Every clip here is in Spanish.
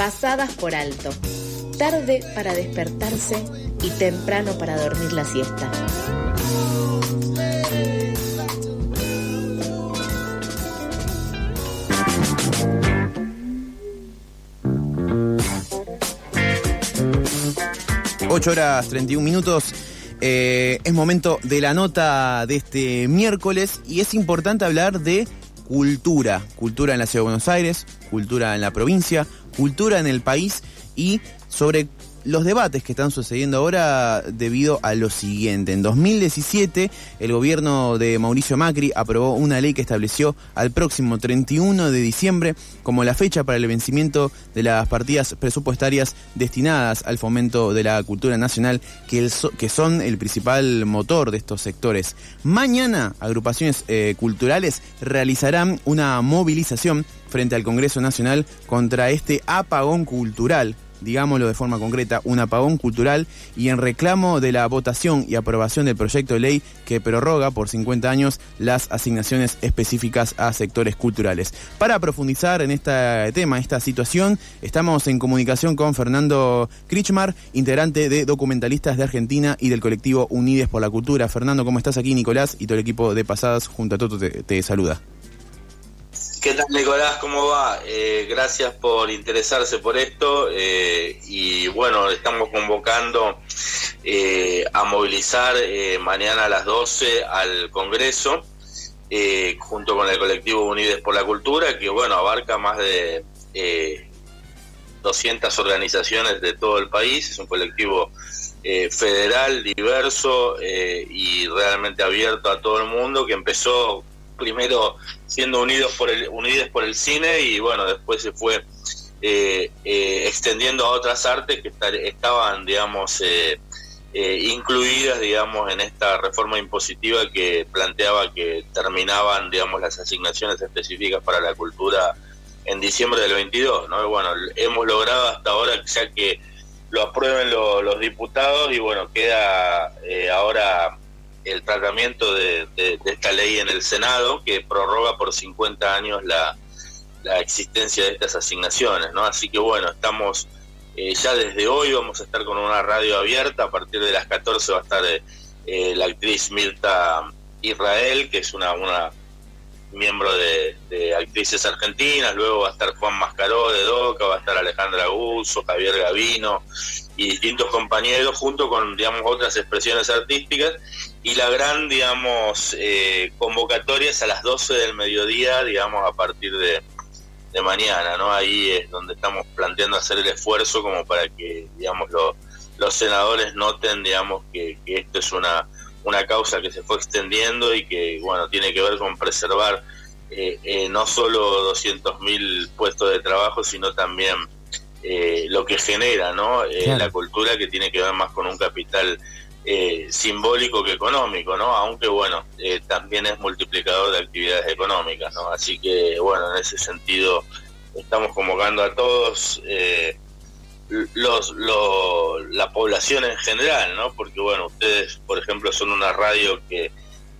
pasadas por alto, tarde para despertarse y temprano para dormir la siesta. Ocho horas 31 minutos. Eh, es momento de la nota de este miércoles y es importante hablar de cultura. Cultura en la Ciudad de Buenos Aires, cultura en la provincia, cultura en el país y sobre los debates que están sucediendo ahora debido a lo siguiente. En 2017, el gobierno de Mauricio Macri aprobó una ley que estableció al próximo 31 de diciembre como la fecha para el vencimiento de las partidas presupuestarias destinadas al fomento de la cultura nacional, que, son el principal motor de estos sectores. Mañana, agrupaciones eh, culturales realizarán una movilización frente al Congreso Nacional contra este apagón cultural digámoslo de forma concreta, un apagón cultural y en reclamo de la votación y aprobación del proyecto de ley que prorroga por 50 años las asignaciones específicas a sectores culturales. Para profundizar en este tema, esta situación, estamos en comunicación con Fernando Krichmar, integrante de Documentalistas de Argentina y del colectivo Unides por la Cultura. Fernando, ¿cómo estás aquí? Nicolás y todo el equipo de Pasadas junto a Toto te saluda. ¿Qué tal Nicolás? ¿Cómo va? Eh, gracias por interesarse por esto eh, y bueno, estamos convocando eh, a movilizar mañana a las 12 al Congreso junto con el colectivo Unides por la Cultura que bueno, abarca más de 200 organizaciones de todo el país, es un colectivo federal, diverso y realmente abierto a todo el mundo que empezó primero siendo unidos por el, unidos por el cine y bueno, después se fue eh, eh, extendiendo a otras artes que estaban, digamos, eh, incluidas, digamos, en esta reforma impositiva que planteaba que terminaban, digamos, las asignaciones específicas para la cultura en diciembre del 22, ¿no? bueno, hemos logrado hasta ahora ya que lo aprueben los diputados y bueno, queda ahora el tratamiento de, esta ley en el Senado, que prorroga por 50 años la, existencia de estas asignaciones, ¿no? Así que bueno, estamos eh, ya desde hoy, vamos a estar con una radio abierta, a partir de las 14 va a estar eh, eh, la actriz Mirta Israel, que es una, una miembro de, de, actrices argentinas, luego va a estar Juan Mascaró de DOCA, va a estar Alejandra Gusso, Javier Gavino y distintos compañeros, junto con, digamos, otras expresiones artísticas, y la gran, digamos, eh, convocatoria es a las 12 del mediodía, digamos, a partir de, mañana, ¿no? Ahí es donde estamos planteando hacer el esfuerzo como para que, digamos, los senadores noten, digamos, que, esto es una, una causa que se fue extendiendo y que, bueno, tiene que ver con preservar eh, eh, no solo 200.000 puestos de trabajo, sino también lo que genera, ¿no? La cultura que tiene que ver más con un capital eh, simbólico que económico, ¿no? Aunque bueno, eh, también es multiplicador de actividades económicas, ¿no? Así que bueno, en ese sentido estamos convocando a todos eh, los, la población en general, ¿no? Porque bueno, ustedes, por ejemplo, son una radio que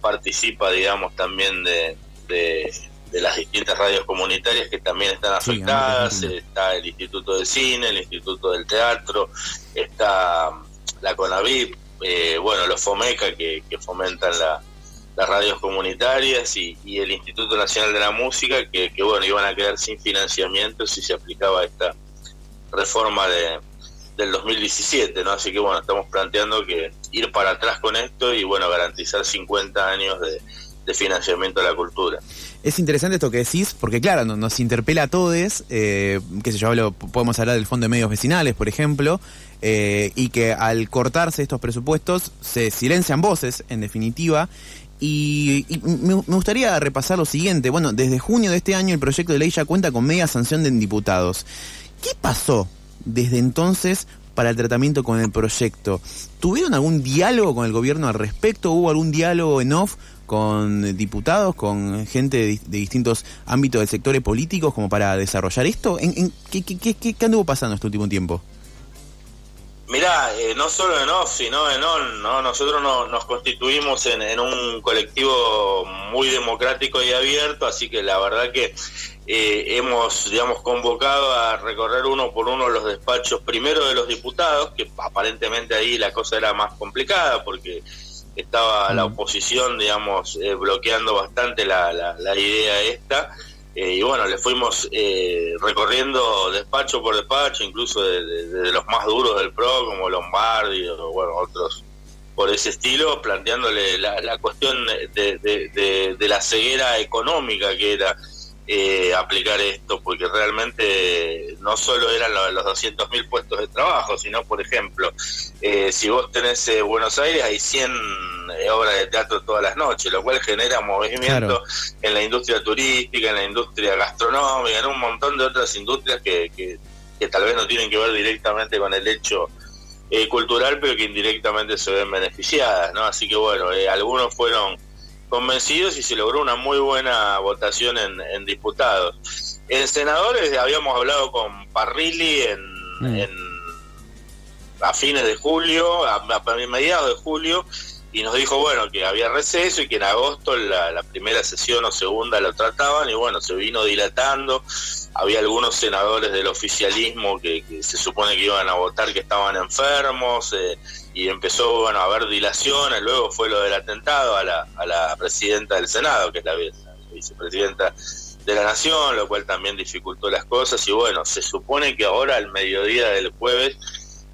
participa, digamos, también de, de, las distintas radios comunitarias que también están afectadas, está el Instituto del Cine, el Instituto del Teatro, está la CONAVIP, eh, bueno, los FOMECA que, fomentan las radios comunitarias y, el Instituto Nacional de la Música que, bueno, iban a quedar sin financiamiento si se aplicaba esta reforma de, del 2017, ¿no? Así que bueno, estamos planteando que ir para atrás con esto y bueno, garantizar 50 años de, financiamiento de la cultura. Es interesante esto que decís, porque claro, nos interpela a todos, eh, qué sé yo, podemos hablar del Fondo de Medios Vecinales, por ejemplo, eh, y que al cortarse estos presupuestos se silencian voces, en definitiva. Y, me, gustaría repasar lo siguiente. Bueno, desde junio de este año el proyecto de ley ya cuenta con media sanción de diputados. ¿Qué pasó desde entonces para el tratamiento con el proyecto? ¿Tuvieron algún diálogo con el gobierno al respecto? ¿Hubo algún diálogo en off con diputados, con gente de, distintos ámbitos del sector políticos como para desarrollar esto? ¿En, qué, qué, qué, qué anduvo pasando este último tiempo? Mirá, eh, no solo en off, sino en on, ¿no? Nosotros nos constituimos en, un colectivo muy democrático y abierto, así que la verdad que eh, hemos, digamos, convocado a recorrer uno por uno los despachos primero de los diputados, que aparentemente ahí la cosa era más complicada porque estaba la oposición, digamos, eh, bloqueando bastante la, la idea esta. Eh, y bueno, le fuimos eh, recorriendo despacho por despacho, incluso de, los más duros del PRO, como Lombardi o bueno, otros por ese estilo, planteándole la, cuestión de, la ceguera económica que era eh, aplicar esto, porque realmente no solo eran los, 200.000 puestos de trabajo, sino, por ejemplo, si vos tenés Buenos Aires, hay 100 obras de teatro todas las noches, lo cual genera movimiento en la industria turística, en la industria gastronómica, en un montón de otras industrias que, que, tal vez no tienen que ver directamente con el hecho eh, cultural, pero que indirectamente se ven beneficiadas, ¿no? Así que bueno, eh, algunos fueron convencidos y se logró una muy buena votación en, diputados. En senadores habíamos hablado con Parrilli en, mm. a fines de julio, a, a mediados de julio, y nos dijo, bueno, que había receso y que en agosto la, primera sesión o segunda lo trataban y bueno, se vino dilatando. Había algunos senadores del oficialismo que, se supone que iban a votar que estaban enfermos eh, y empezó bueno, a haber dilaciones. Luego fue lo del atentado a la, a la presidenta del Senado, que es la vicepresidenta de la Nación, lo cual también dificultó las cosas. Y bueno, se supone que ahora, al mediodía del jueves,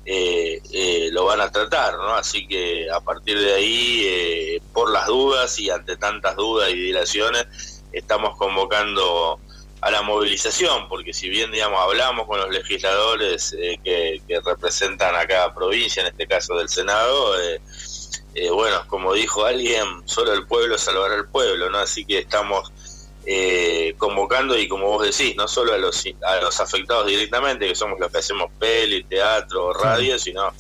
eh, eh, lo van a tratar, ¿no? Así que a partir de ahí, eh, por las dudas y ante tantas dudas y dilaciones, estamos convocando a la movilización, porque si bien, digamos, hablamos con los legisladores que, representan a cada provincia, en este caso del Senado, bueno, como dijo alguien, solo el pueblo salvará al pueblo, ¿no? Así que estamos eh, convocando y como vos decís, no solo a los, a los afectados directamente, que somos los que hacemos peli, teatro, radio, sino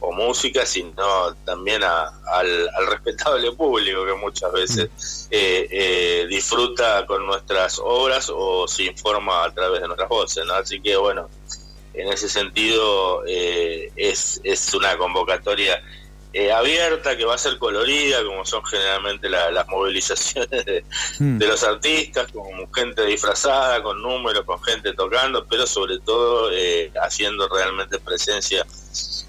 o música, sino también al, respetable público que muchas veces eh, eh, disfruta con nuestras obras o se informa a través de nuestras voces, ¿no? Así que bueno, en ese sentido es, es una convocatoria eh, abierta, que va a ser colorida, como son generalmente las movilizaciones hmm. de, los artistas, con gente disfrazada, con números, con gente tocando, pero sobre todo eh, haciendo realmente presencia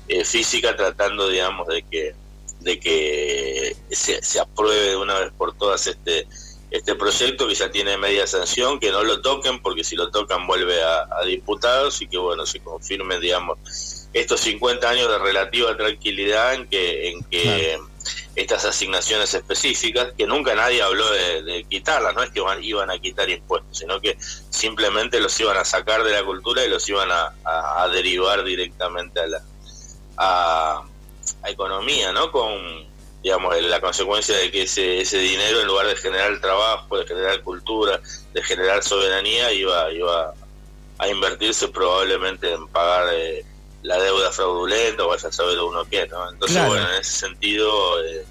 eh, física, tratando, digamos, de que de que se, apruebe de una vez por todas este este proyecto que ya tiene media sanción, que no lo toquen, porque si lo tocan vuelve a, a diputados y que, bueno, se confirme, digamos, estos 50 años de relativa tranquilidad en que, en que estas asignaciones específicas, que nunca nadie habló de, quitarlas, no es que iban a quitar impuestos, sino que simplemente los iban a sacar de la cultura y los iban a, derivar directamente a la a, economía, ¿no? Con digamos la consecuencia de que ese, ese dinero en lugar de generar trabajo, de generar cultura, de generar soberanía, iba, iba a invertirse probablemente en pagar eh, la deuda fraudulenta o vaya a saber uno qué, ¿no? Entonces, bueno, en ese sentido, eh,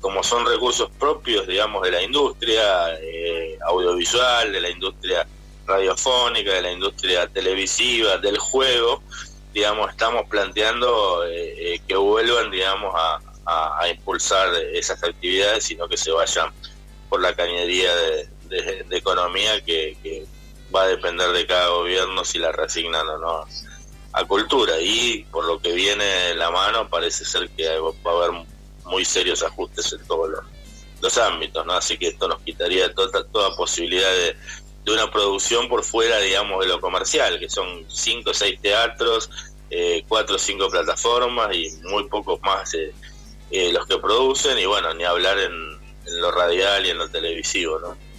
como son recursos propios, digamos, de la industria eh, audiovisual, de la industria radiofónica, de la industria televisiva, del juego, digamos, estamos planteando eh, que vuelvan, digamos, a, impulsar esas actividades, sino que se vayan por la cañería de, economía que, va a depender de cada gobierno si la resignan o no a cultura y por lo que viene la mano parece ser que va a haber muy serios ajustes en todos los, ámbitos, ¿no? Así que esto nos quitaría toda, toda posibilidad de, una producción por fuera, digamos, de lo comercial, que son cinco o seis teatros, eh, cuatro o cinco plataformas y muy pocos más eh, eh, los que producen y bueno, ni hablar en, en lo radial y en lo televisivo, ¿no?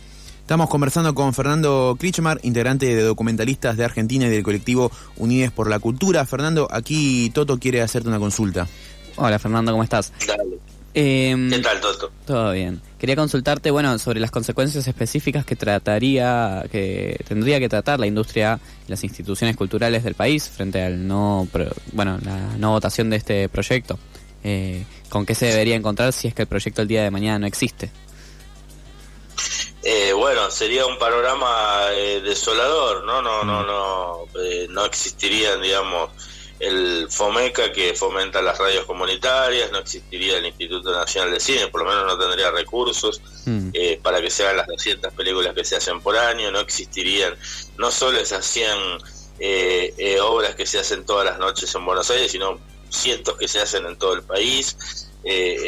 Estamos conversando con Fernando Krichmar, integrante de documentalistas de Argentina y del colectivo Unides por la Cultura. Fernando, aquí Toto quiere hacerte una consulta. Hola Fernando, ¿cómo estás? Dale. Em, ¿Qué tal, Toto? Todo bien. Quería consultarte, bueno, sobre las consecuencias específicas que trataría, que tendría que tratar la industria y las instituciones culturales del país frente al no, bueno, la no votación de este proyecto. Eh, ¿Con qué se debería encontrar si es que el proyecto el día de mañana no existe? Eh, bueno, sería un panorama eh, desolador, ¿no? No, no, no, eh, no existirían, digamos, el FOMECA que fomenta las radios comunitarias, no existiría el Instituto Nacional de Cine, por lo menos no tendría recursos mm. eh, para que se hagan las 200 películas que se hacen por año, no existirían, no solo se hacían eh, eh, obras que se hacen todas las noches en Buenos Aires, sino cientos que se hacen en todo el país,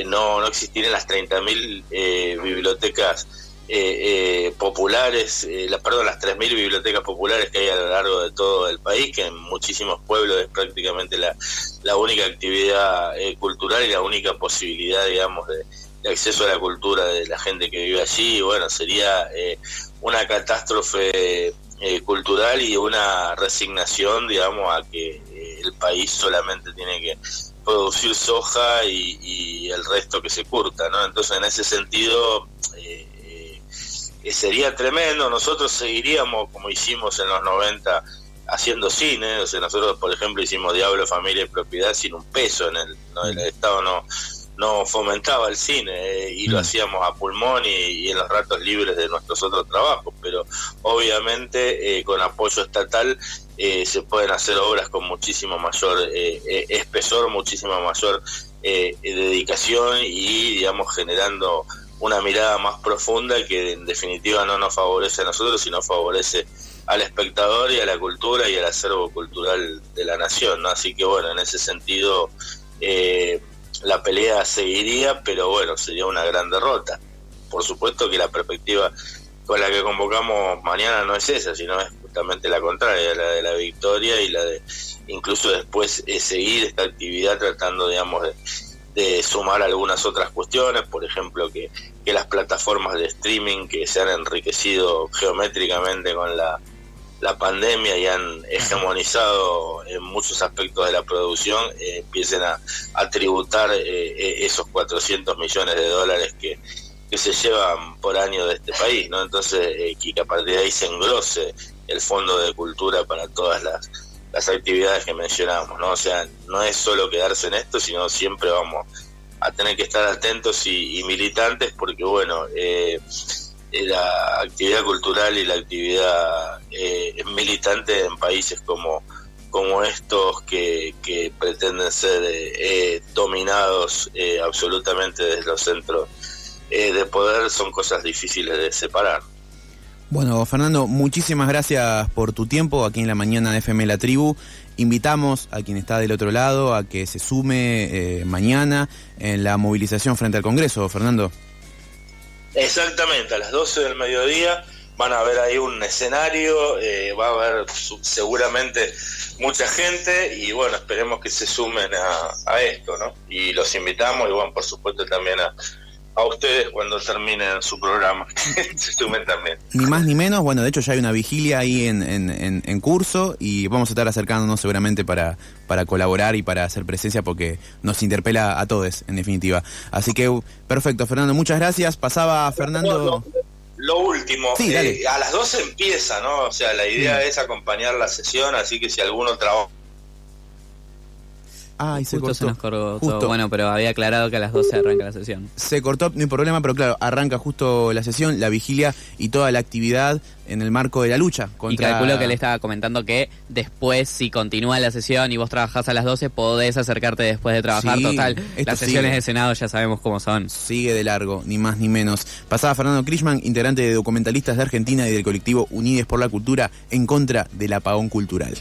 no, no existirían las 30.000 bibliotecas eh, eh, populares, eh, la, perdón, las 3.000 bibliotecas populares que hay a lo largo de todo el país, que en muchísimos pueblos es prácticamente la, la única actividad eh, cultural y la única posibilidad, digamos, de, acceso a la cultura de la gente que vive allí. bueno, sería una catástrofe cultural y una resignación, digamos, a que el país solamente tiene que producir soja y, y, el resto que se curta, ¿no? Entonces, en ese sentido, eh, sería tremendo. Nosotros seguiríamos, como hicimos en los 90, haciendo cine. O sea, nosotros, por ejemplo, hicimos Diablo, Familia y Propiedad sin un peso. En el, el Estado no, no fomentaba el cine eh, y lo hacíamos a pulmón y, en los ratos libres de nuestros otros trabajos. Pero obviamente, eh, con apoyo estatal, eh, se pueden hacer obras con muchísimo mayor espesor, muchísima mayor dedicación y, digamos, generando una mirada más profunda que en definitiva no nos favorece a nosotros, sino favorece al espectador y a la cultura y al acervo cultural de la nación. ¿no? Así que bueno, en ese sentido eh, la pelea seguiría, pero bueno, sería una gran derrota. Por supuesto que la perspectiva con la que convocamos mañana no es esa, sino es justamente la contraria, la de la victoria y la de incluso después eh, seguir esta actividad tratando, digamos, de de sumar algunas otras cuestiones, por ejemplo, que, que las plataformas de streaming que se han enriquecido geométricamente con la, la pandemia y han hegemonizado en muchos aspectos de la producción, eh, empiecen a, a tributar eh, eh, esos 400 millones de dólares que, que se llevan por año de este país, ¿no? Entonces, que a partir de ahí se engrose el fondo de cultura para todas las las actividades que mencionamos, ¿no? O sea, no es solo quedarse en esto, sino siempre vamos a tener que estar atentos y, militantes porque, bueno, eh, eh, la actividad cultural y la actividad eh, militante en países como, como estos que, que pretenden ser dominados absolutamente desde los centros de poder son cosas difíciles de separar. Bueno, Fernando, muchísimas gracias por tu tiempo aquí en la mañana de FM La Tribu. Invitamos a quien está del otro lado a que se sume eh, mañana en la movilización frente al Congreso, Fernando. Exactamente, a las 12 del mediodía van a ver ahí un escenario, eh, va a haber seguramente mucha gente y bueno, esperemos que se sumen a, a esto, ¿no? Y los invitamos y bueno, por supuesto también a a ustedes cuando terminen su programa. Se sumen también. Ni más ni menos, bueno, de hecho ya hay una vigilia ahí en, en, curso y vamos a estar acercándonos seguramente para, para colaborar y para hacer presencia porque nos interpela a todos, en definitiva. Así que, perfecto, Fernando, muchas gracias. Pasaba Fernando... Lo, último, eh, a las 12 empieza, ¿no? O sea, la idea es acompañar la sesión, así que si alguno trabaja Ay, se cortó. nos cortó. Bueno, pero había aclarado que a las 12 arranca la sesión. Se cortó, no hay problema, pero claro, arranca justo la sesión, la vigilia y toda la actividad en el marco de la lucha contra... Y calculo que le estaba comentando que después, si continúa la sesión y vos trabajás a las 12, podés acercarte después de trabajar. Total, las sesiones de Senado ya sabemos cómo son. Sigue de largo, ni más ni menos. Pasaba Fernando Krishman, integrante de Documentalistas de Argentina y del colectivo Unides por la Cultura, en contra del apagón cultural.